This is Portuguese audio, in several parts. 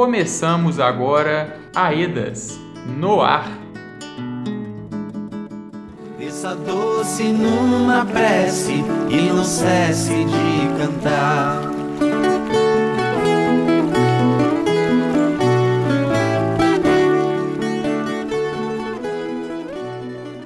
Começamos agora Aedas no ar. Desça doce numa prece e não cesse de cantar.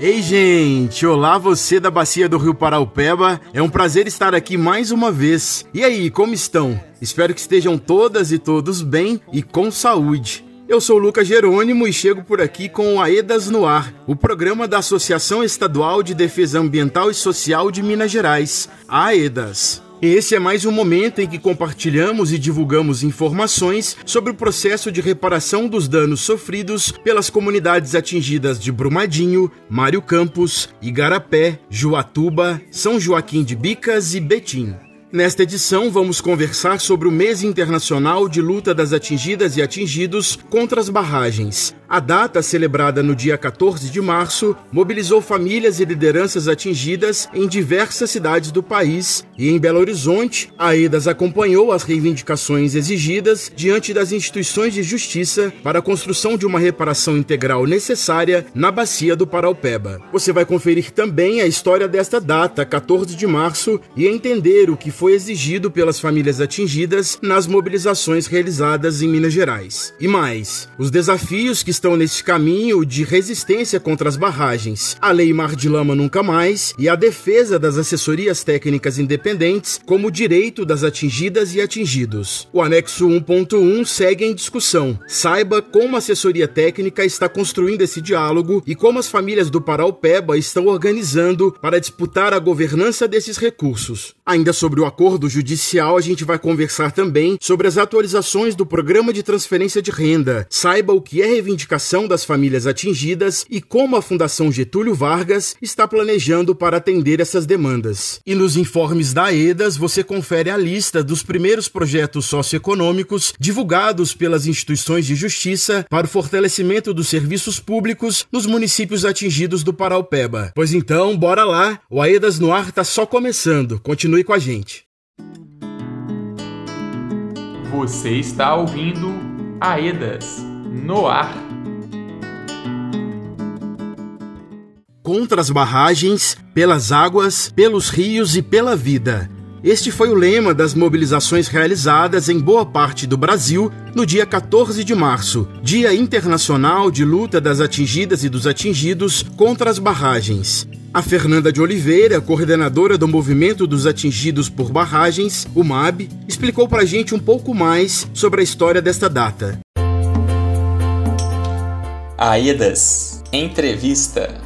Ei, gente! Olá, você da Bacia do Rio Paraupeba. É um prazer estar aqui mais uma vez. E aí, como estão? Espero que estejam todas e todos bem e com saúde. Eu sou Lucas Jerônimo e chego por aqui com o AEDAS no Ar, o programa da Associação Estadual de Defesa Ambiental e Social de Minas Gerais, AEDAS. Esse é mais um momento em que compartilhamos e divulgamos informações sobre o processo de reparação dos danos sofridos pelas comunidades atingidas de Brumadinho, Mário Campos, Igarapé, Juatuba, São Joaquim de Bicas e Betim. Nesta edição, vamos conversar sobre o Mês Internacional de Luta das Atingidas e Atingidos contra as Barragens. A data, celebrada no dia 14 de março, mobilizou famílias e lideranças atingidas em diversas cidades do país e em Belo Horizonte, a EDAS acompanhou as reivindicações exigidas diante das instituições de justiça para a construção de uma reparação integral necessária na bacia do Paraupeba. Você vai conferir também a história desta data, 14 de março, e entender o que foi exigido pelas famílias atingidas nas mobilizações realizadas em Minas Gerais. E mais, os desafios que estão nesse caminho de resistência contra as barragens, a Lei Mar de Lama Nunca Mais e a defesa das assessorias técnicas independentes como direito das atingidas e atingidos. O anexo 1.1 segue em discussão. Saiba como a assessoria técnica está construindo esse diálogo e como as famílias do Paraupeba estão organizando para disputar a governança desses recursos. Ainda sobre o acordo judicial, a gente vai conversar também sobre as atualizações do programa de transferência de renda. Saiba o que é reivindicação das famílias atingidas e como a Fundação Getúlio Vargas está planejando para atender essas demandas. E nos informes da EDAS, você confere a lista dos primeiros projetos socioeconômicos divulgados pelas instituições de justiça para o fortalecimento dos serviços públicos nos municípios atingidos do Paraupeba. Pois então, bora lá, o AEDAS no ar está só começando. Continue com a gente. Você está ouvindo Aedas no ar. Contra as barragens, pelas águas, pelos rios e pela vida. Este foi o lema das mobilizações realizadas em boa parte do Brasil no dia 14 de março, Dia Internacional de Luta das Atingidas e dos Atingidos contra as Barragens. A Fernanda de Oliveira, coordenadora do Movimento dos Atingidos por Barragens, o MAB, explicou para a gente um pouco mais sobre a história desta data. Aedas Entrevista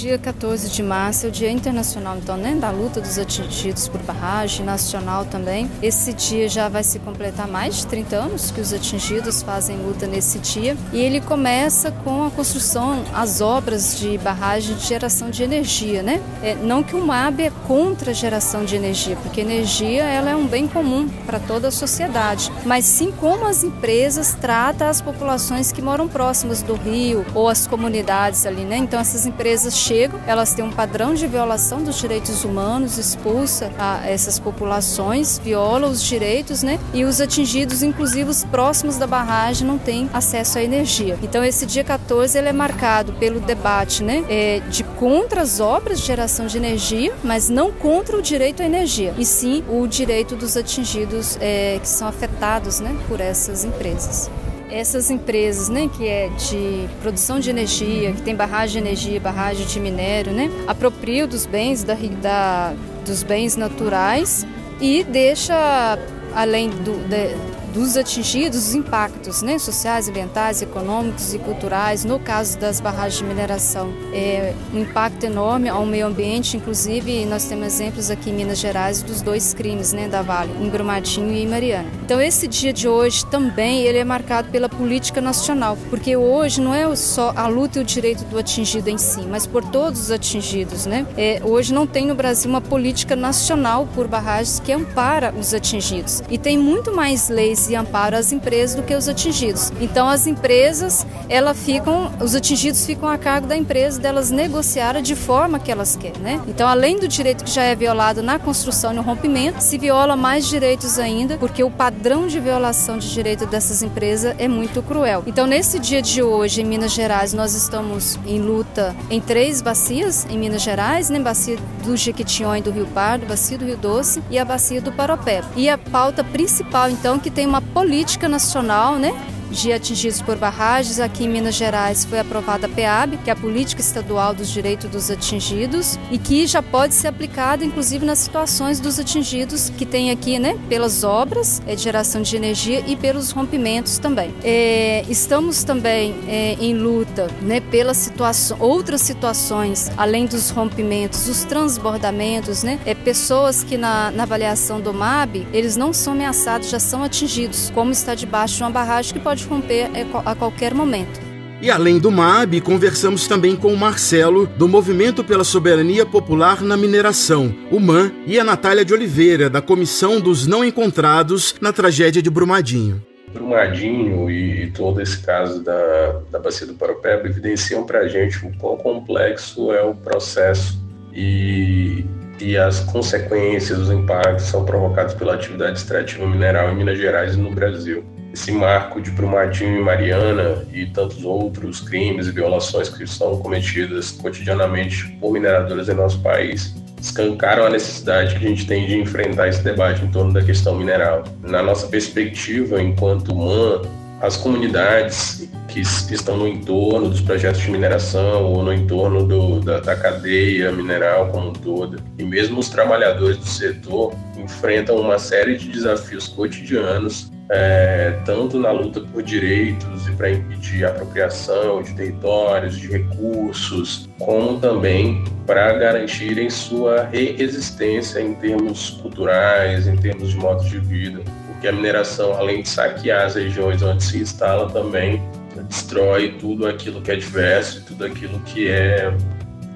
dia 14 de março é o Dia Internacional, então, né, da luta dos atingidos por barragem, nacional também. Esse dia já vai se completar mais de 30 anos que os atingidos fazem luta nesse dia. E ele começa com a construção, as obras de barragem de geração de energia, né? É, não que o MAB é contra a geração de energia, porque energia ela é um bem comum para toda a sociedade, mas sim como as empresas tratam as populações que moram próximas do rio ou as comunidades ali, né? Então essas empresas chegam elas têm um padrão de violação dos direitos humanos, expulsa a essas populações, viola os direitos, né? E os atingidos, inclusive os próximos da barragem, não têm acesso à energia. Então esse dia 14 ele é marcado pelo debate, né? É, de contra as obras de geração de energia, mas não contra o direito à energia, e sim o direito dos atingidos é, que são afetados, né? Por essas empresas essas empresas, né, que é de produção de energia, que tem barragem de energia, barragem de minério, né, apropriam dos bens da, da dos bens naturais e deixa além do, de, dos atingidos os impactos né, sociais, ambientais, econômicos e culturais, no caso das barragens de mineração. É um impacto enorme ao meio ambiente, inclusive nós temos exemplos aqui em Minas Gerais dos dois crimes né, da Vale, em Brumadinho e em Mariana. Então esse dia de hoje também ele é marcado pela política nacional, porque hoje não é só a luta e o direito do atingido em si, mas por todos os atingidos. Né? É, hoje não tem no Brasil uma política nacional por barragens que ampara os atingidos. E tem muito mais leis e amparo às empresas do que os atingidos. Então as empresas, ela ficam, os atingidos ficam a cargo da empresa delas negociarem de forma que elas querem, né? Então além do direito que já é violado na construção e no rompimento, se viola mais direitos ainda, porque o padrão de violação de direito dessas empresas é muito cruel. Então nesse dia de hoje em Minas Gerais nós estamos em luta em três bacias em Minas Gerais, né? Bacia do Jequitinhonha e do Rio Pardo, bacia do Rio Doce e a bacia do Paropé. E a pauta principal então que tem uma política nacional, né? De atingidos por barragens. Aqui em Minas Gerais foi aprovada a PEAB, que é a Política Estadual dos Direitos dos Atingidos, e que já pode ser aplicada inclusive nas situações dos atingidos que tem aqui, né, pelas obras é, de geração de energia e pelos rompimentos também. É, estamos também é, em luta, né, pelas situações, outras situações além dos rompimentos, os transbordamentos, né, é, pessoas que na, na avaliação do MAB eles não são ameaçados, já são atingidos, como está debaixo de uma barragem que pode romper é, a qualquer momento. E além do MAB, conversamos também com o Marcelo, do Movimento pela Soberania Popular na Mineração, o MAN, e a Natália de Oliveira, da Comissão dos Não Encontrados na Tragédia de Brumadinho. Brumadinho e, todo esse caso da, da Bacia do Paropeba evidenciam para a gente o quão complexo é o processo e, e as consequências, os impactos são provocados pela atividade extrativa mineral em Minas Gerais e no Brasil esse marco de Brumadinho e Mariana e tantos outros crimes e violações que são cometidas cotidianamente por mineradoras em nosso país escancaram a necessidade que a gente tem de enfrentar esse debate em torno da questão mineral. Na nossa perspectiva, enquanto MAN, as comunidades que estão no entorno dos projetos de mineração ou no entorno do, da, da, cadeia mineral como um todo, e mesmo os trabalhadores do setor enfrentam uma série de desafios cotidianos é, tanto na luta por direitos e para impedir apropriação de territórios, de recursos, como também para garantirem sua reexistência em termos culturais, em termos de modo de vida, porque a mineração, além de saquear as regiões onde se instala, também destrói tudo aquilo que é diverso, tudo aquilo que é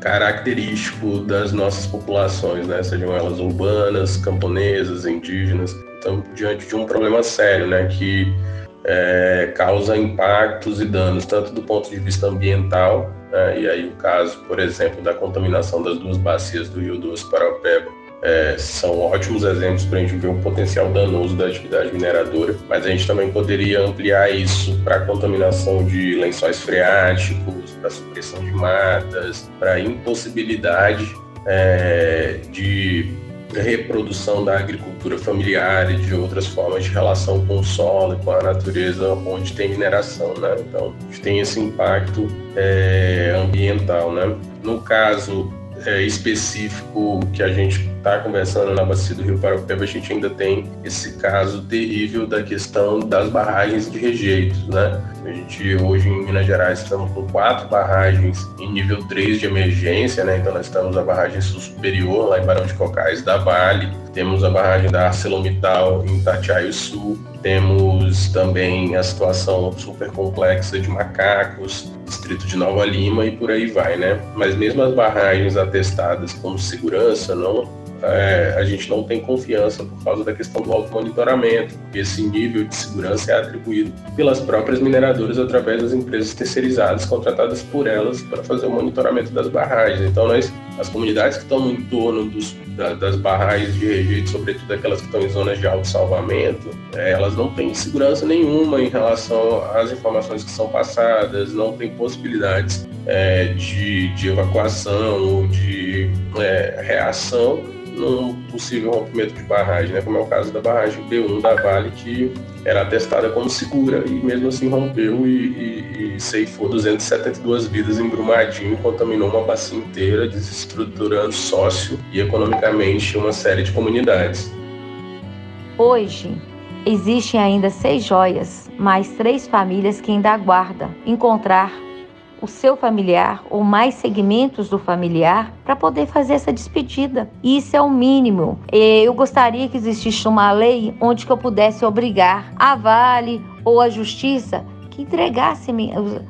característico das nossas populações, né? sejam elas urbanas, camponesas, indígenas estamos diante de um problema sério, né, que é, causa impactos e danos tanto do ponto de vista ambiental, né, e aí o caso, por exemplo, da contaminação das duas bacias do Rio Doce para o Peba, é, são ótimos exemplos para a gente ver o potencial danoso da atividade mineradora, mas a gente também poderia ampliar isso para a contaminação de lençóis freáticos, para a supressão de matas, para a impossibilidade é, de reprodução da agricultura familiar e de outras formas de relação com o solo e com a natureza onde tem mineração, né? Então, tem esse impacto é, ambiental, né? No caso é, específico que a gente está conversando na bacia do Rio Paraupeba, a gente ainda tem esse caso terrível da questão das barragens de rejeitos, né? A gente hoje em Minas Gerais estamos com quatro barragens em nível 3 de emergência, né? Então nós estamos a barragem superior lá em Barão de Cocais da Vale, temos a barragem da ArcelorMittal em Itatiaio Sul, temos também a situação super complexa de Macacos, distrito de Nova Lima e por aí vai, né? Mas mesmo as barragens atestadas como segurança, não, é, a gente não tem confiança por causa da questão do automonitoramento. Esse nível de segurança é atribuído pelas próprias mineradoras através das empresas terceirizadas contratadas por elas para fazer o monitoramento das barragens. Então, nós, as comunidades que estão no entorno dos, da, das barragens de rejeito, sobretudo aquelas que estão em zonas de autossalvamento, é, elas não têm segurança nenhuma em relação às informações que são passadas, não tem possibilidades é, de, de evacuação ou de é, reação num possível rompimento de barragem, né? como é o caso da barragem B1 da Vale, que era atestada como segura e mesmo assim rompeu e, e, e ceifou 272 vidas em Brumadinho, contaminou uma bacia inteira, desestruturando sócio e economicamente uma série de comunidades. Hoje, existem ainda seis joias, mais três famílias que ainda aguardam encontrar o seu familiar ou mais segmentos do familiar para poder fazer essa despedida. Isso é o mínimo. Eu gostaria que existisse uma lei onde que eu pudesse obrigar a Vale ou a Justiça que que entregasse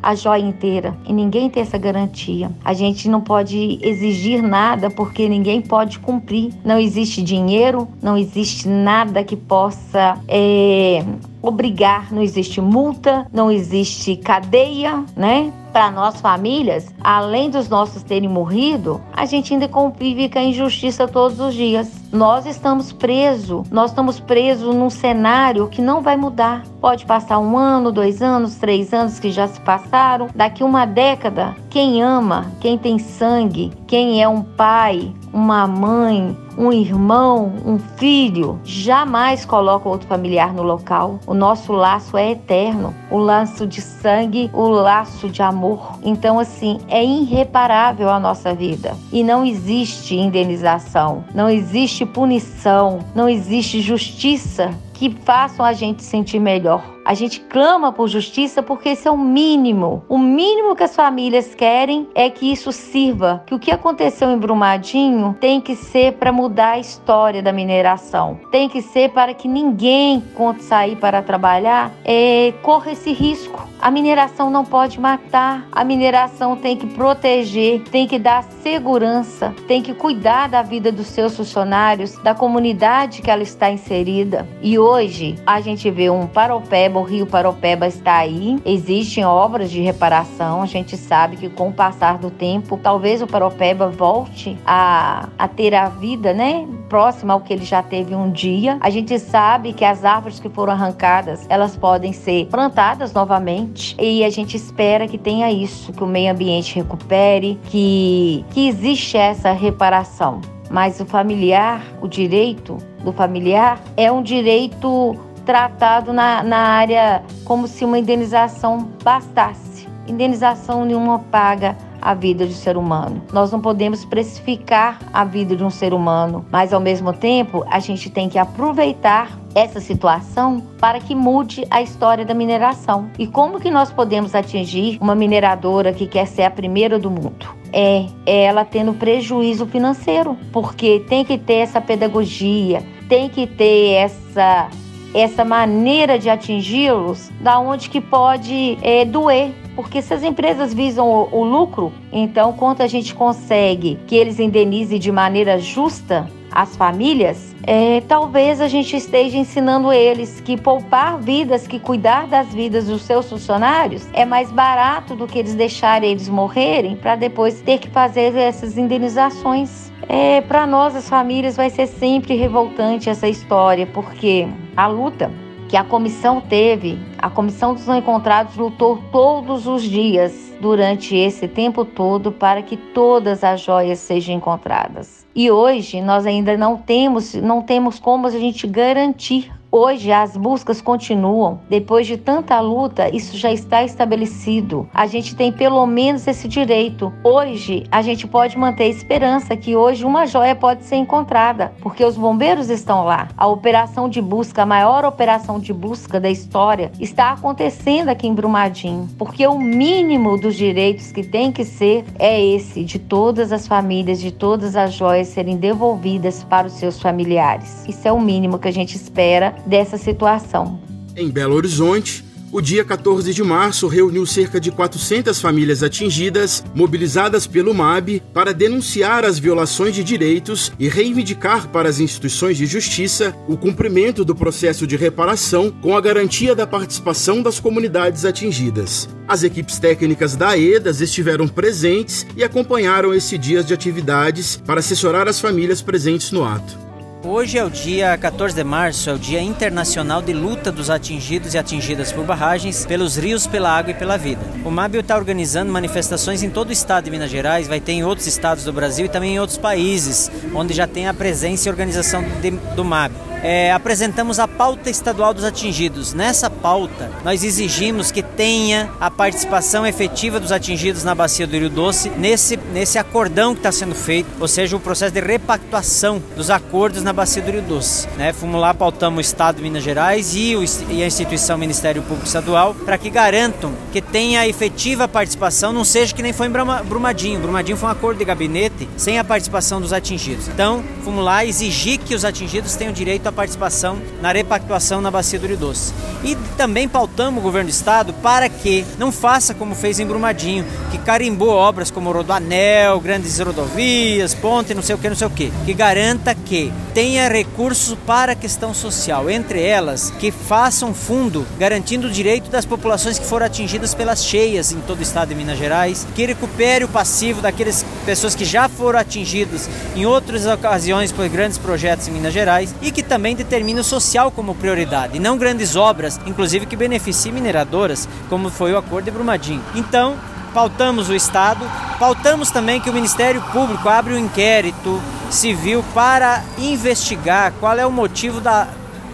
a joia inteira e ninguém tem essa garantia. A gente não pode exigir nada porque ninguém pode cumprir. Não existe dinheiro, não existe nada que possa é, obrigar, não existe multa, não existe cadeia, né? Para nós famílias, além dos nossos terem morrido, a gente ainda convive com a injustiça todos os dias. Nós estamos presos, nós estamos presos num cenário que não vai mudar. Pode passar um ano, dois anos, três anos que já se passaram. Daqui uma década, quem ama, quem tem sangue, quem é um pai, uma mãe, um irmão, um filho, jamais coloca outro familiar no local. O nosso laço é eterno, o laço de sangue, o laço de amor. Então, assim, é irreparável a nossa vida e não existe indenização, não existe punição, não existe justiça que façam a gente sentir melhor. A gente clama por justiça porque esse é o mínimo. O mínimo que as famílias querem é que isso sirva, que o que aconteceu em Brumadinho tem que ser para mudar a história da mineração. Tem que ser para que ninguém, quando sair para trabalhar, é, corra esse risco. A mineração não pode matar, a mineração tem que proteger, tem que dar segurança, tem que cuidar da vida dos seus funcionários, da comunidade que ela está inserida. E hoje a gente vê um Paropeba, o Rio Paropeba está aí, existem obras de reparação, a gente sabe que com o passar do tempo, talvez o Paropeba volte a, a ter a vida, né, próxima ao que ele já teve um dia. A gente sabe que as árvores que foram arrancadas, elas podem ser plantadas novamente e a gente espera que tenha isso, que o meio ambiente recupere, que, que existe essa reparação. Mas o familiar, o direito do familiar, é um direito tratado na, na área como se uma indenização bastasse. Indenização nenhuma paga a vida de um ser humano. Nós não podemos precificar a vida de um ser humano, mas ao mesmo tempo a gente tem que aproveitar essa situação para que mude a história da mineração. E como que nós podemos atingir uma mineradora que quer ser a primeira do mundo? É, é ela tendo prejuízo financeiro, porque tem que ter essa pedagogia, tem que ter essa essa maneira de atingi-los, da onde que pode é, doer porque se as empresas visam o, o lucro, então quanto a gente consegue que eles indenizem de maneira justa as famílias, é, talvez a gente esteja ensinando eles que poupar vidas, que cuidar das vidas dos seus funcionários é mais barato do que eles deixarem eles morrerem para depois ter que fazer essas indenizações. É, para nós, as famílias, vai ser sempre revoltante essa história, porque a luta que a comissão teve, a comissão dos não encontrados lutou todos os dias durante esse tempo todo para que todas as joias sejam encontradas. E hoje nós ainda não temos, não temos como a gente garantir Hoje as buscas continuam. Depois de tanta luta, isso já está estabelecido. A gente tem pelo menos esse direito. Hoje a gente pode manter a esperança que hoje uma joia pode ser encontrada, porque os bombeiros estão lá. A operação de busca, a maior operação de busca da história, está acontecendo aqui em Brumadinho, porque o mínimo dos direitos que tem que ser é esse de todas as famílias, de todas as joias serem devolvidas para os seus familiares. Isso é o mínimo que a gente espera dessa situação. Em Belo Horizonte, o dia 14 de março reuniu cerca de 400 famílias atingidas, mobilizadas pelo MAB, para denunciar as violações de direitos e reivindicar para as instituições de justiça o cumprimento do processo de reparação com a garantia da participação das comunidades atingidas. As equipes técnicas da AEDAS estiveram presentes e acompanharam esse dia de atividades para assessorar as famílias presentes no ato. Hoje é o dia 14 de março, é o Dia Internacional de Luta dos Atingidos e Atingidas por Barragens, pelos rios, pela água e pela vida. O MABIO está organizando manifestações em todo o estado de Minas Gerais, vai ter em outros estados do Brasil e também em outros países, onde já tem a presença e organização de, do MABIO é, apresentamos a pauta estadual dos atingidos. Nessa pauta, nós exigimos que tenha a participação efetiva dos atingidos na bacia do Rio Doce nesse, nesse acordão que está sendo feito, ou seja, o processo de repactuação dos acordos na bacia do Rio Doce. Né? Fomos lá, pautamos o Estado de Minas Gerais e, o, e a instituição Ministério Público Estadual para que garantam que tenha efetiva participação, não seja que nem foi em Brumadinho. Brumadinho foi um acordo de gabinete sem a participação dos atingidos. Então, fomos lá exigir que os atingidos tenham direito à participação na repactuação na bacia do Rio Doce. E também pautamos o governo do estado para que não faça como fez em Brumadinho, que carimbou obras como Rodoanel, grandes rodovias, ponte, não sei o que, não sei o que, que garanta que tenha recursos para a questão social, entre elas que faça um fundo garantindo o direito das populações que foram atingidas pelas cheias em todo o estado de Minas Gerais, que recupere o passivo daquelas pessoas que já foram atingidas em outras ocasiões por grandes projetos em Minas Gerais e que também determine o social como prioridade, não grandes obras, inclusive que beneficiem mineradoras, como foi o acordo de Brumadinho. Então, pautamos o Estado, pautamos também que o Ministério Público abra um inquérito civil para investigar qual é o motivo da,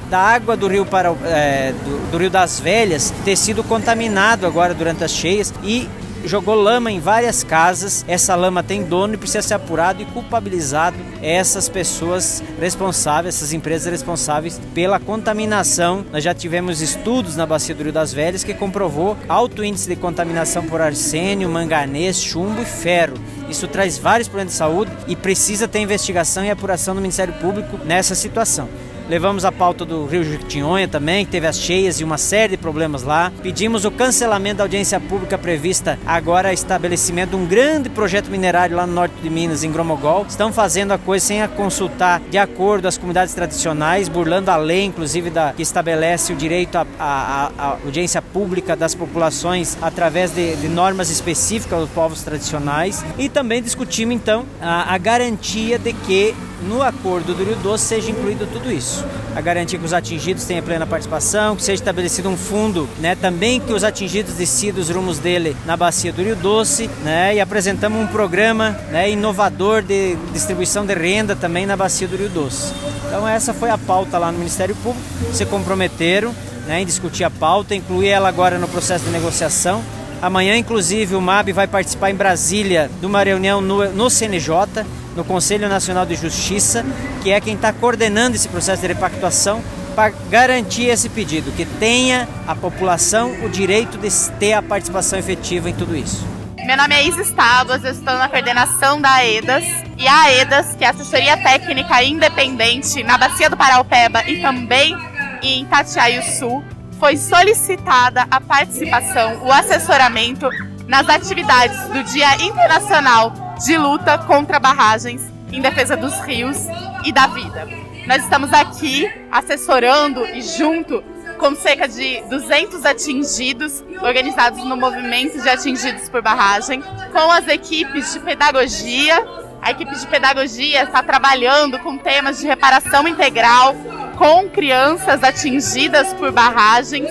da água do rio, para, é, do, do rio das Velhas ter sido contaminado agora durante as cheias e jogou lama em várias casas. Essa lama tem dono e precisa ser apurado e culpabilizado essas pessoas responsáveis, essas empresas responsáveis pela contaminação. Nós já tivemos estudos na bacia do Rio das Velhas que comprovou alto índice de contaminação por arsênio, manganês, chumbo e ferro. Isso traz vários problemas de saúde e precisa ter investigação e apuração do Ministério Público nessa situação. Levamos a pauta do Rio Jequitinhonha também, que teve as cheias e uma série de problemas lá. Pedimos o cancelamento da audiência pública prevista agora estabelecimento de um grande projeto minerário lá no norte de Minas, em Gromogol. Estão fazendo a coisa sem a consultar de acordo as comunidades tradicionais, burlando a lei, inclusive, da, que estabelece o direito à audiência pública das populações através de, de, normas específicas dos povos tradicionais. E também discutimos, então, a, a garantia de que no acordo do Rio Doce seja incluído tudo isso. A garantia que os atingidos tenham plena participação, que seja estabelecido um fundo, né, também que os atingidos decidam os rumos dele na bacia do Rio Doce, né, e apresentamos um programa né, inovador de distribuição de renda também na bacia do Rio Doce. Então essa foi a pauta lá no Ministério Público, se comprometeram né, em discutir a pauta, incluir ela agora no processo de negociação. Amanhã, inclusive, o MAB vai participar em Brasília de uma reunião no, no CNJ, no Conselho Nacional de Justiça, que é quem está coordenando esse processo de repactuação para garantir esse pedido, que tenha a população o direito de ter a participação efetiva em tudo isso. Meu nome é Isis Tábuas, eu estou na coordenação da AEDAS. E a AEDAS, que é assessoria técnica independente na Bacia do Paraupeba e também em Itatiaia Sul, foi solicitada a participação, o assessoramento nas atividades do Dia Internacional de luta contra barragens em defesa dos rios e da vida. Nós estamos aqui assessorando e junto com cerca de 200 atingidos organizados no movimento de atingidos por barragem, com as equipes de pedagogia. A equipe de pedagogia está trabalhando com temas de reparação integral com crianças atingidas por barragens,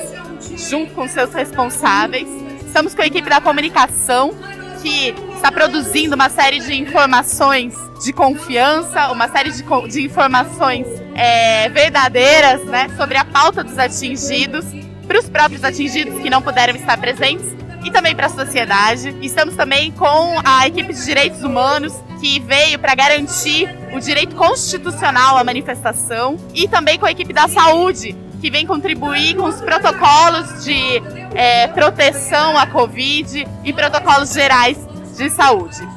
junto com seus responsáveis. Estamos com a equipe da comunicação, que está produzindo uma série de informações de confiança, uma série de, de informações é, verdadeiras né, sobre a pauta dos atingidos, para os próprios atingidos que não puderam estar presentes e também para a sociedade. Estamos também com a equipe de direitos humanos que veio para garantir o direito constitucional à manifestação e também com a equipe da saúde que vem contribuir com os protocolos de é, proteção à Covid e protocolos gerais de saúde.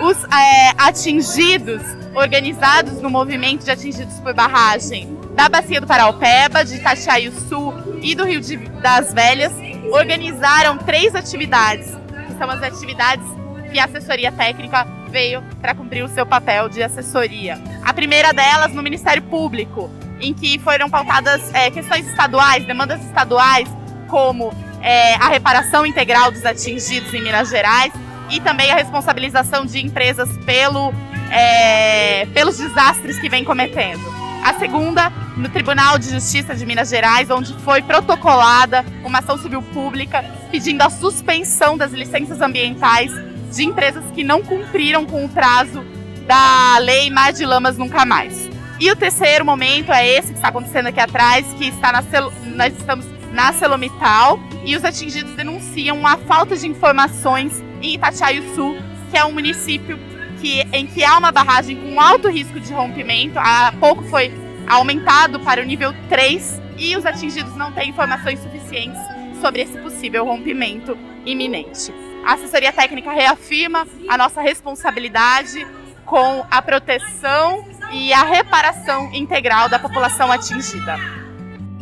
Os é, atingidos, organizados no movimento de atingidos por barragem da Bacia do Paraupeba, de Itachaí Sul e do Rio de, das Velhas, organizaram três atividades, que são as atividades que a assessoria técnica veio para cumprir o seu papel de assessoria. A primeira delas no Ministério Público, em que foram pautadas é, questões estaduais, demandas estaduais, como é, a reparação integral dos atingidos em Minas Gerais e também a responsabilização de empresas pelo, é, pelos desastres que vem cometendo. A segunda, no Tribunal de Justiça de Minas Gerais, onde foi protocolada uma ação civil pública pedindo a suspensão das licenças ambientais de empresas que não cumpriram com o prazo da Lei Mar de Lamas Nunca Mais. E o terceiro momento é esse que está acontecendo aqui atrás, que está na nós estamos na Celomital e os atingidos denunciam a falta de informações em Itatiaio Sul, que é um município que, em que há uma barragem com alto risco de rompimento. Há pouco foi aumentado para o nível 3 e os atingidos não têm informações suficientes sobre esse possível rompimento iminente. A assessoria técnica reafirma a nossa responsabilidade com a proteção e a reparação integral da população atingida.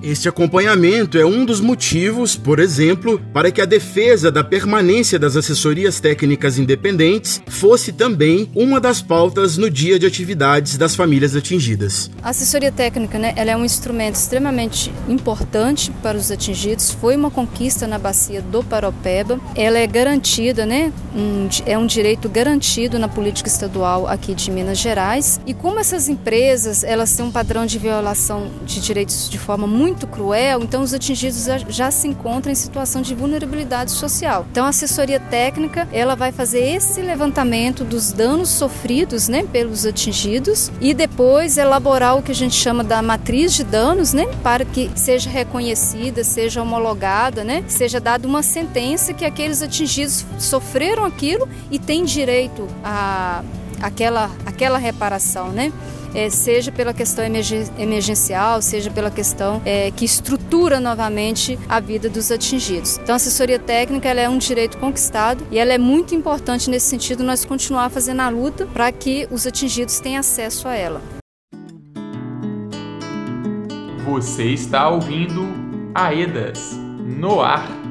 Este acompanhamento é um dos motivos, por exemplo, para que a defesa da permanência das assessorias técnicas independentes fosse também uma das pautas no dia de atividades das famílias atingidas. A assessoria técnica, né, ela é um instrumento extremamente importante para os atingidos. Foi uma conquista na bacia do Paropeba. Ela é garantida, né, um, é um direito garantido na política estadual aqui de Minas Gerais. E como essas empresas, elas têm um padrão de violação de direitos de forma muito muito cruel, então os atingidos já, se encontram em situação de vulnerabilidade social. Então a assessoria técnica, ela vai fazer esse levantamento dos danos sofridos, né, pelos atingidos e depois elaborar o que a gente chama da matriz de danos, né, para que seja reconhecida, seja homologada, né, seja dada uma sentença que aqueles atingidos sofreram aquilo e têm direito a aquela aquela reparação, né? É, seja pela questão emergencial, seja pela questão é, que estrutura novamente a vida dos atingidos. Então, a assessoria técnica é um direito conquistado e ela é muito importante nesse sentido nós continuar fazendo a luta para que os atingidos tenham acesso a ela. Você está ouvindo Aedas no ar.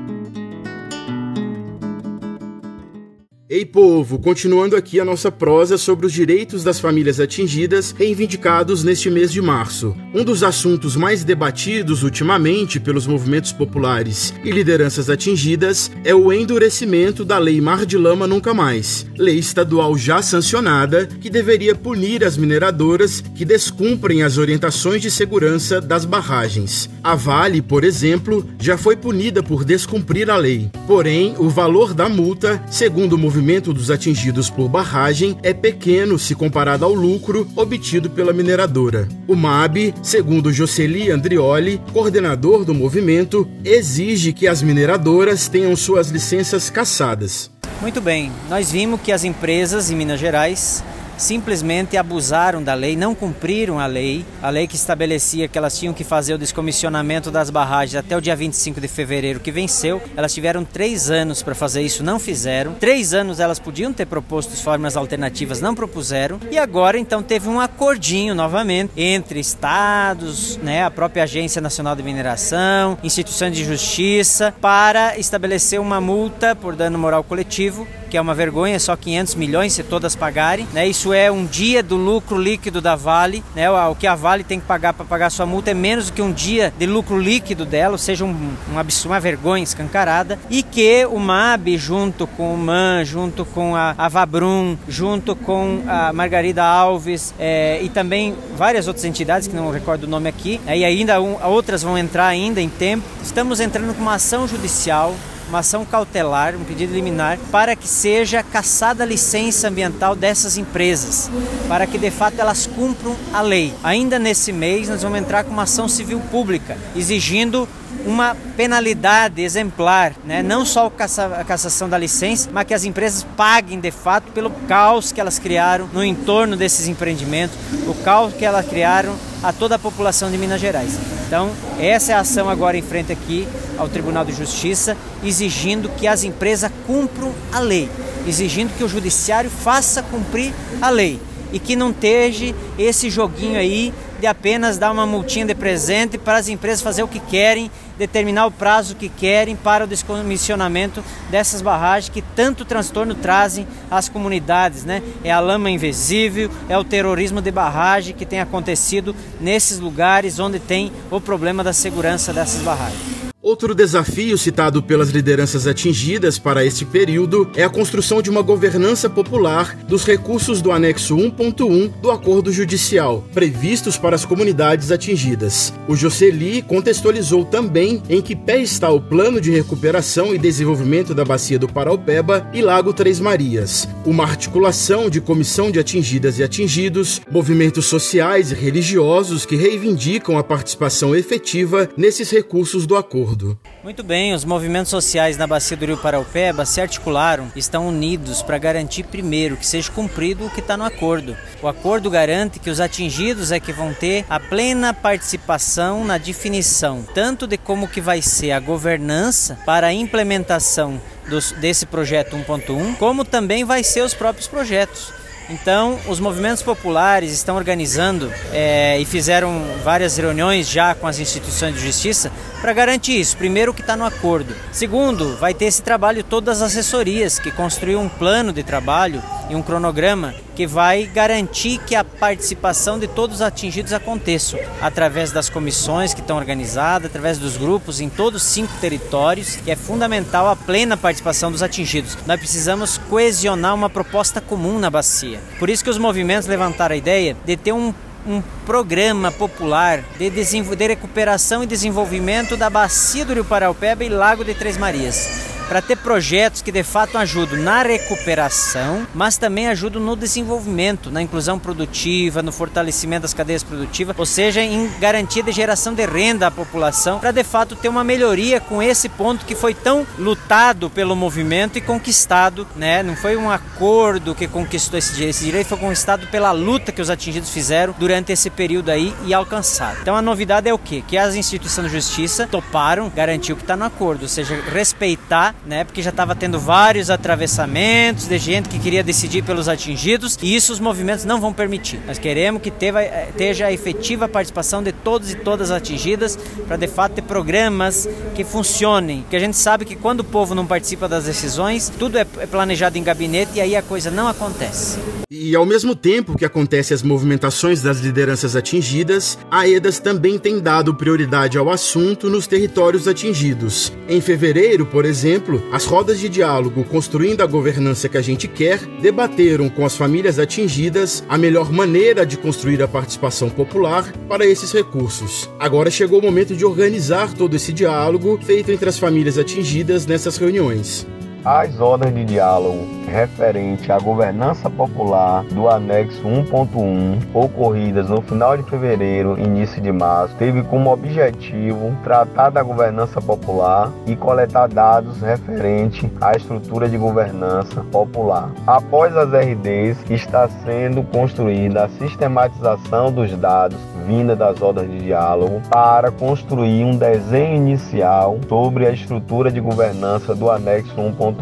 Ei povo, continuando aqui a nossa prosa sobre os direitos das famílias atingidas reivindicados neste mês de março. Um dos assuntos mais debatidos ultimamente pelos movimentos populares e lideranças atingidas é o endurecimento da Lei Mar de Lama Nunca Mais, lei estadual já sancionada que deveria punir as mineradoras que descumprem as orientações de segurança das barragens. A Vale, por exemplo, já foi punida por descumprir a lei. Porém, o valor da multa, segundo o movimento movimento dos atingidos por barragem é pequeno se comparado ao lucro obtido pela mineradora. O MAB, segundo Jocely Andrioli, coordenador do movimento, exige que as mineradoras tenham suas licenças cassadas. Muito bem, nós vimos que as empresas em Minas Gerais simplesmente abusaram da lei, não cumpriram a lei, a lei que estabelecia que elas tinham que fazer o descomissionamento das barragens até o dia 25 de fevereiro, que venceu. Elas tiveram três anos para fazer isso, não fizeram. Três anos elas podiam ter proposto formas alternativas, não propuseram. E agora então teve um acordinho novamente entre estados, né, a própria Agência Nacional de Mineração, instituições de justiça, para estabelecer uma multa por dano moral coletivo que é uma vergonha, só 500 milhões se todas pagarem. Né? Isso é um dia do lucro líquido da Vale. Né? O que a Vale tem que pagar para pagar sua multa é menos do que um dia de lucro líquido dela, ou seja, um, um absurdo, uma vergonha escancarada. E que o MAB, junto com o MAN, junto com a, a Vabrum, junto com a Margarida Alves é, e também várias outras entidades que não recordo o nome aqui, né? e ainda um, outras vão entrar ainda em tempo, estamos entrando com uma ação judicial uma ação cautelar, um pedido liminar, para que seja caçada a licença ambiental dessas empresas, para que de fato elas cumpram a lei. Ainda nesse mês, nós vamos entrar com uma ação civil pública, exigindo uma penalidade exemplar, né? não só a cassação da licença, mas que as empresas paguem de fato pelo caos que elas criaram no entorno desses empreendimentos, o caos que elas criaram a toda a população de Minas Gerais. Então, essa é a ação agora em frente aqui ao Tribunal de Justiça, exigindo que as empresas cumpram a lei, exigindo que o judiciário faça cumprir a lei e que não esteja esse joguinho aí de apenas dar uma multinha de presente para as empresas fazer o que querem, determinar o prazo que querem para o descomissionamento dessas barragens que tanto transtorno trazem às comunidades, né? É a lama invisível, é o terrorismo de barragem que tem acontecido nesses lugares onde tem o problema da segurança dessas barragens. Outro desafio citado pelas lideranças atingidas para este período é a construção de uma governança popular dos recursos do anexo 1.1 do acordo judicial, previstos para as comunidades atingidas. O Jocely contextualizou também em que pé está o plano de recuperação e desenvolvimento da bacia do Paraupeba e Lago Três Marias, uma articulação de comissão de atingidas e atingidos, movimentos sociais e religiosos que reivindicam a participação efetiva nesses recursos do acordo Muito bem, os movimentos sociais na bacia do Rio Paraupeba se articularam, estão unidos para garantir primeiro que seja cumprido o que está no acordo. O acordo garante que os atingidos é que vão ter a plena participação na definição tanto de como que vai ser a governança para a implementação dos, desse projeto 1.1, como também vai ser os próprios projetos. Então, os movimentos populares estão organizando é, e fizeram várias reuniões já com as instituições de justiça para garantir isso. Primeiro, que está no acordo. Segundo, vai ter esse trabalho todas as assessorias que construíram um plano de trabalho e um cronograma que vai garantir que a participação de todos os atingidos aconteça através das comissões que estão organizadas, através dos grupos em todos os cinco territórios, que é fundamental a plena participação dos atingidos. Nós precisamos coesionar uma proposta comum na bacia. Por isso que os movimentos levantaram a ideia de ter um um programa popular de, de recuperação e desenvolvimento da bacia do Rio Paraupeba e Lago de Três Marias para ter projetos que de fato ajudam na recuperação, mas também ajudam no desenvolvimento, na inclusão produtiva, no fortalecimento das cadeias produtivas, ou seja, em garantia de geração de renda à população, para de fato ter uma melhoria com esse ponto que foi tão lutado pelo movimento e conquistado, né? Não foi um acordo que conquistou esse direito, esse direito foi conquistado pela luta que os atingidos fizeram durante esse período aí e alcançado. Então a novidade é o quê? Que as instituições de justiça toparam garantir o que está no acordo, ou seja, respeitar né? Porque já estava tendo vários atravessamentos de gente que queria decidir pelos atingidos e isso os movimentos não vão permitir. Nós queremos que teva, eh, esteja a efetiva participação de todos e todas atingidas para de fato ter programas que funcionem. Porque a gente sabe que quando o povo não participa das decisões, tudo é, é planejado em gabinete e aí a coisa não acontece. E ao mesmo tempo que acontecem as movimentações das lideranças atingidas, a EDAS também tem dado prioridade ao assunto nos territórios atingidos. Em fevereiro, por exemplo, as rodas de diálogo Construindo a Governança que a gente quer debateram com as famílias atingidas a melhor maneira de construir a participação popular para esses recursos. Agora chegou o momento de organizar todo esse diálogo feito entre as famílias atingidas nessas reuniões. As ordens de diálogo referente à governança popular do anexo 1.1, ocorridas no final de fevereiro, início de março, teve como objetivo tratar da governança popular e coletar dados referente à estrutura de governança popular. Após as RDs, está sendo construída a sistematização dos dados vinda das ordens de diálogo para construir um desenho inicial sobre a estrutura de governança do anexo 1.1.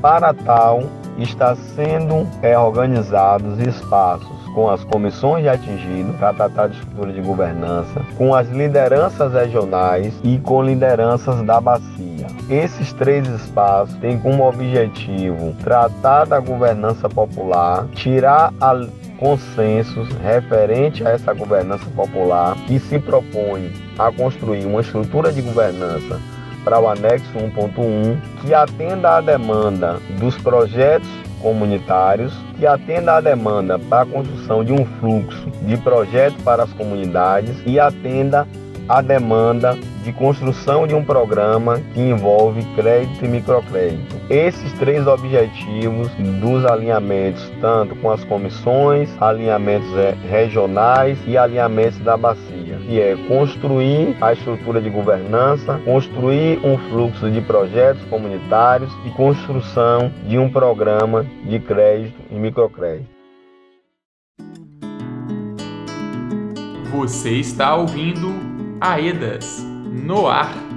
Para tal, está sendo é, organizados espaços com as comissões de atingido para tratar de estrutura de governança, com as lideranças regionais e com lideranças da bacia. Esses três espaços têm como objetivo tratar da governança popular, tirar a consensos referente a essa governança popular que se propõe a construir uma estrutura de governança para o anexo 1.1 que atenda à demanda dos projetos comunitários, que atenda à demanda para a construção de um fluxo de projetos para as comunidades e atenda à demanda de construção de um programa que envolve crédito e microcrédito. Esses três objetivos dos alinhamentos, tanto com as comissões, alinhamentos é, regionais e alinhamentos da bacia, que é construir a estrutura de governança, construir um fluxo de projetos comunitários e construção de um programa de crédito e microcrédito. Você está ouvindo AEDAS no ar.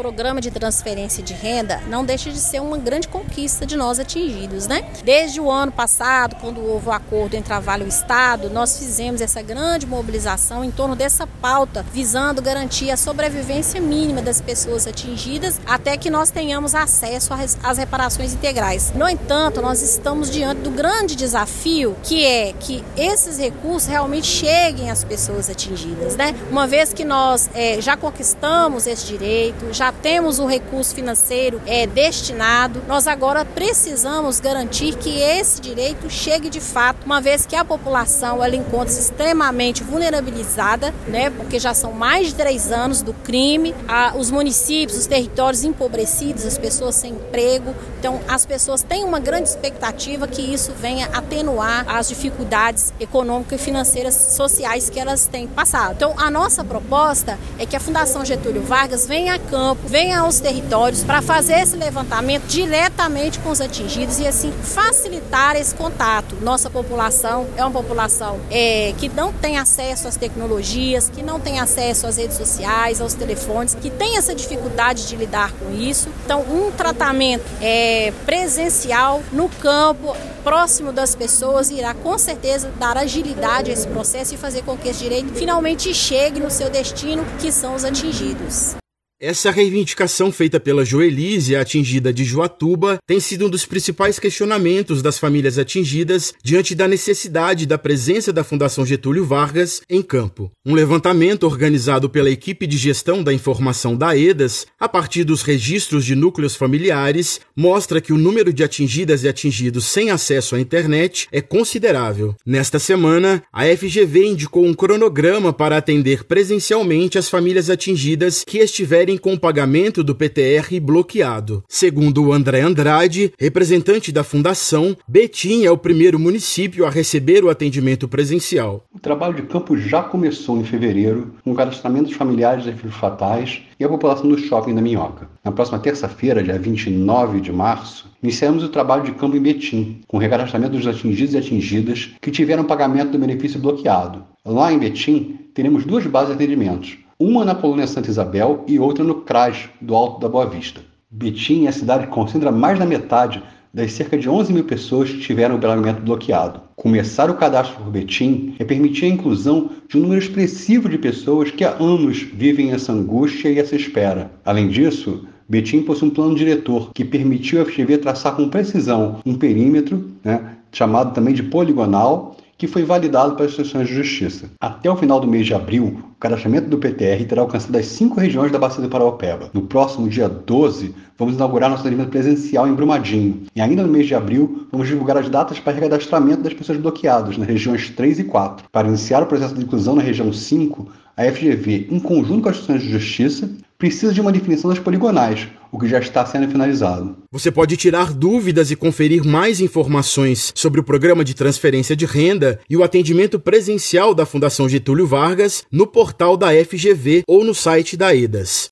Programa de transferência de renda não deixa de ser uma grande conquista de nós atingidos, né? Desde o ano passado, quando houve o acordo entre a Vale e o Estado, nós fizemos essa grande mobilização em torno dessa pauta, visando garantir a sobrevivência mínima das pessoas atingidas até que nós tenhamos acesso às reparações integrais. No entanto, nós estamos diante do grande desafio que é que esses recursos realmente cheguem às pessoas atingidas, né? Uma vez que nós é, já conquistamos esse direito, já temos o recurso financeiro é, destinado. Nós agora precisamos garantir que esse direito chegue de fato, uma vez que a população ela encontra-se extremamente vulnerabilizada, né? Porque já são mais de três anos do crime, a, os municípios, os territórios empobrecidos, as pessoas sem emprego. Então, as pessoas têm uma grande expectativa que isso venha atenuar as dificuldades econômicas e financeiras sociais que elas têm passado. Então, a nossa proposta é que a Fundação Getúlio Vargas venha a campo, venha aos territórios para fazer esse levantamento diretamente com os atingidos e assim facilitar esse contato. Nossa população é uma população é, que não tem acesso às tecnologias, que não tem acesso às redes sociais, aos telefones, que tem essa dificuldade de lidar com isso. Então, um tratamento é, presencial no campo, próximo das pessoas, irá com certeza dar agilidade a esse processo e fazer com que esse direito finalmente chegue no seu destino, que são os atingidos. Essa reivindicação feita pela Joelise, atingida de Joatuba, tem sido um dos principais questionamentos das famílias atingidas diante da necessidade da presença da Fundação Getúlio Vargas em campo. Um levantamento organizado pela equipe de gestão da informação da EDAS, a partir dos registros de núcleos familiares, mostra que o número de atingidas e atingidos sem acesso à internet é considerável. Nesta semana, a FGV indicou um cronograma para atender presencialmente as famílias atingidas que estiverem com o pagamento do PTR bloqueado. Segundo o André Andrade, representante da fundação, Betim é o primeiro município a receber o atendimento presencial. O trabalho de campo já começou em fevereiro, com cadastramento dos familiares de filhos fatais e a população do shopping da Minhoca. Na próxima terça-feira, dia 29 de março, iniciamos o trabalho de campo em Betim, com o recadastramento dos atingidos e atingidas que tiveram pagamento do benefício bloqueado. Lá em Betim, teremos duas bases de atendimentos uma na colônia Santa Isabel e outra no CRAS, do Alto da Boa Vista. Betim é a cidade que concentra mais da metade das cerca de 11 mil pessoas que tiveram o pagamento bloqueado. Começar o cadastro por Betim é permitir a inclusão de um número expressivo de pessoas que há anos vivem essa angústia e essa espera. Além disso, Betim possui um plano diretor que permitiu a FGV traçar com precisão um perímetro, né, chamado também de poligonal, que foi validado pelas instituições de justiça. Até o final do mês de abril, o cadastramento do PTR terá alcançado as cinco regiões da Bacia do Paraopeba. No próximo dia 12, vamos inaugurar nosso atendimento presencial em Brumadinho. E ainda no mês de abril, vamos divulgar as datas para recadastramento das pessoas bloqueadas nas regiões 3 e 4. Para iniciar o processo de inclusão na região 5, a FGV, em conjunto com as instituições de justiça, precisa de uma definição das poligonais, o que já está sendo finalizado. Você pode tirar dúvidas e conferir mais informações sobre o programa de transferência de renda e o atendimento presencial da Fundação Getúlio Vargas no portal da FGV ou no site da EDAS.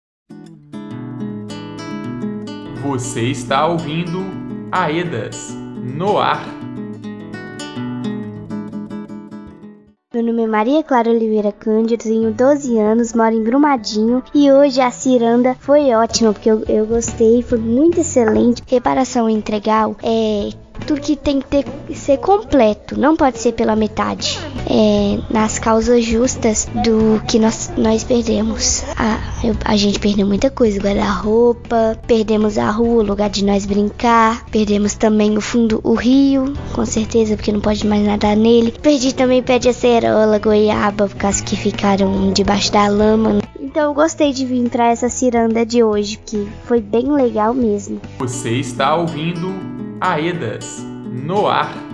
Você está ouvindo a EDAS no ar. Meu nome é Maria Clara Oliveira Cândido, tenho 12 anos, moro em Brumadinho e hoje a ciranda foi ótima porque eu, eu gostei, foi muito excelente. Reparação integral é tudo que tem que ter, ser completo, não pode ser pela metade. É, nas causas justas do que nós, nós perdemos. A, eu, a gente perdeu muita coisa, guarda-roupa, perdemos a rua, o lugar de nós brincar, perdemos também o fundo, o rio, com certeza, porque não pode mais nadar nele. Perdi também pé de acerola, goiaba, por causa que ficaram debaixo da lama. Então eu gostei de vir entrar essa ciranda de hoje, que foi bem legal mesmo. Você está ouvindo Aedas no ar.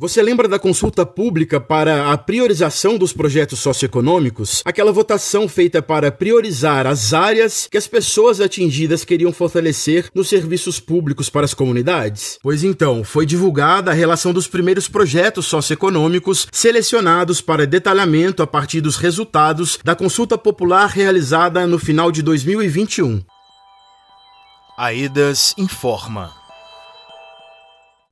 Você lembra da consulta pública para a priorização dos projetos socioeconômicos? Aquela votação feita para priorizar as áreas que as pessoas atingidas queriam fortalecer nos serviços públicos para as comunidades? Pois então, foi divulgada a relação dos primeiros projetos socioeconômicos selecionados para detalhamento a partir dos resultados da consulta popular realizada no final de 2021. AEDAS informa.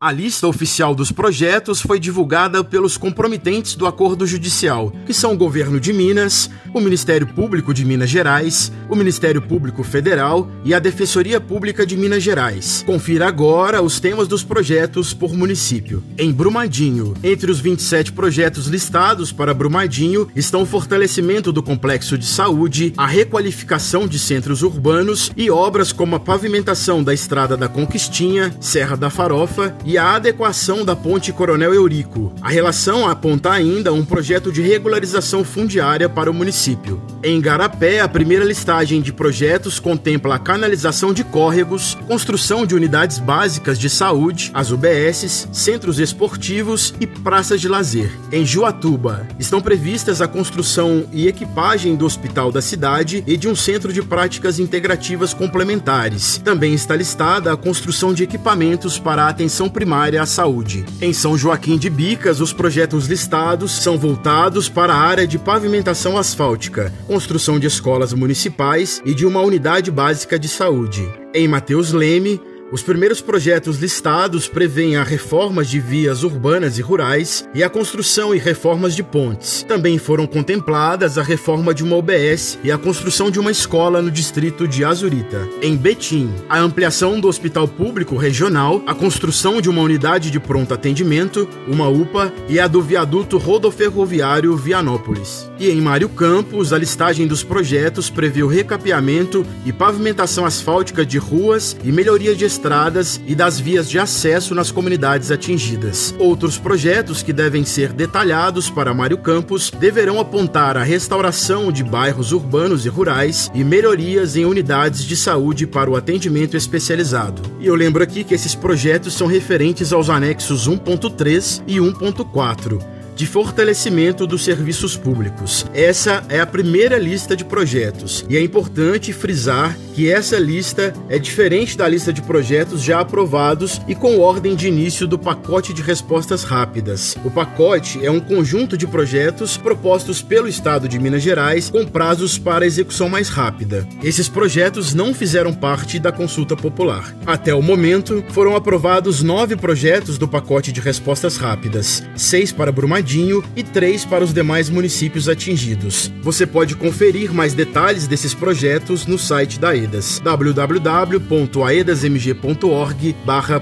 A lista oficial dos projetos foi divulgada pelos comprometentes do acordo judicial, que são o Governo de Minas, o Ministério Público de Minas Gerais, o Ministério Público Federal e a Defensoria Pública de Minas Gerais. Confira agora os temas dos projetos por município. Em Brumadinho, entre os 27 projetos listados para Brumadinho estão o fortalecimento do complexo de saúde, a requalificação de centros urbanos e obras como a pavimentação da Estrada da Conquistinha, Serra da Farofa e a adequação da ponte Coronel Eurico. A relação aponta ainda um projeto de regularização fundiária para o município. Em Garapé, a primeira listagem de projetos contempla a canalização de córregos, construção de unidades básicas de saúde, as UBSs, centros esportivos e praças de lazer. Em Juatuba, estão previstas a construção e equipagem do hospital da cidade e de um centro de práticas integrativas complementares. Também está listada a construção de equipamentos para a atenção primária à saúde. Em São Joaquim de Bicas, os projetos listados são voltados para a área de pavimentação asfáltica, construção de escolas municipais e de uma unidade básica de saúde. Em Mateus Leme, os primeiros projetos listados prevêem a reformas de vias urbanas e rurais e a construção e reformas de pontes. Também foram contempladas a reforma de uma UBS e a construção de uma escola no distrito de Azurita. Em Betim, a ampliação do Hospital Público Regional, a construção de uma unidade de pronto atendimento, uma UPA e a do viaduto rodoferroviário Vianópolis. E em Mário Campos, a listagem dos projetos prevê o recapeamento e pavimentação asfáltica de ruas e melhoria de estradas e das vias de acesso nas comunidades atingidas. Outros projetos que devem ser detalhados para Mário Campos deverão apontar a restauração de bairros urbanos e rurais e melhorias em unidades de saúde para o atendimento especializado. E eu lembro aqui que esses projetos são referentes aos anexos 1.3 e 1.4 de fortalecimento dos serviços públicos. Essa é a primeira lista de projetos e é importante frisar que essa lista é diferente da lista de projetos já aprovados e com ordem de início do pacote de respostas rápidas. O pacote é um conjunto de projetos propostos pelo Estado de Minas Gerais com prazos para execução mais rápida. Esses projetos não fizeram parte da consulta popular. Até o momento, foram aprovados nove projetos do pacote de respostas rápidas, seis para Brumadinho e três para os demais municípios atingidos. Você pode conferir mais detalhes desses projetos no site da AEDAS, www.aedasmg.org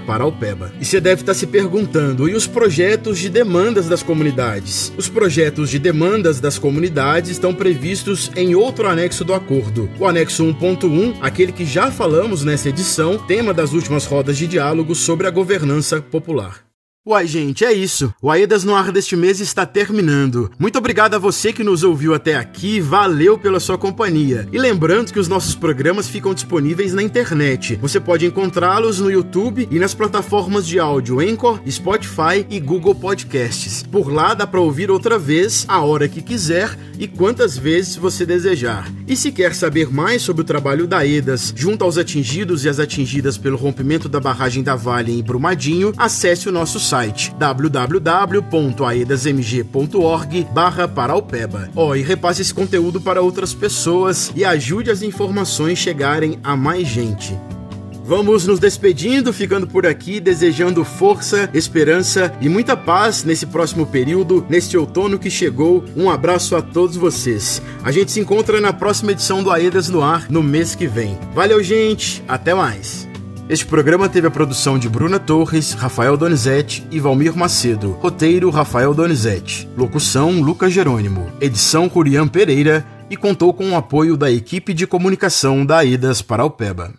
paraupeba. E você deve estar se perguntando, e os projetos de demandas das comunidades? Os projetos de demandas das comunidades estão previstos em outro anexo do acordo, o anexo 1.1, aquele que já falamos nessa edição, tema das últimas rodas de diálogo sobre a governança popular. Uai, gente, é isso. O Aedas no ar deste mês está terminando. Muito obrigado a você que nos ouviu até aqui, valeu pela sua companhia. E lembrando que os nossos programas ficam disponíveis na internet. Você pode encontrá-los no YouTube e nas plataformas de áudio Anchor, Spotify e Google Podcasts. Por lá dá para ouvir outra vez, a hora que quiser e quantas vezes você desejar. E se quer saber mais sobre o trabalho da Aedas junto aos atingidos e as atingidas pelo rompimento da barragem da Vale em Brumadinho, acesse o nosso site site www.aedasmg.org barra paraupeba. Ó, oh, e repasse esse conteúdo para outras pessoas e ajude as informações chegarem a mais gente. Vamos nos despedindo, ficando por aqui, desejando força, esperança e muita paz nesse próximo período, neste outono que chegou. Um abraço a todos vocês. A gente se encontra na próxima edição do Aedas no Ar no mês que vem. Valeu, gente. Até mais. Este programa teve a produção de Bruna Torres, Rafael Donizete e Valmir Macedo. Roteiro Rafael Donizete. Locução Lucas Jerônimo. Edição Curian Pereira e contou com o apoio da equipe de comunicação da Idas Paraupeba.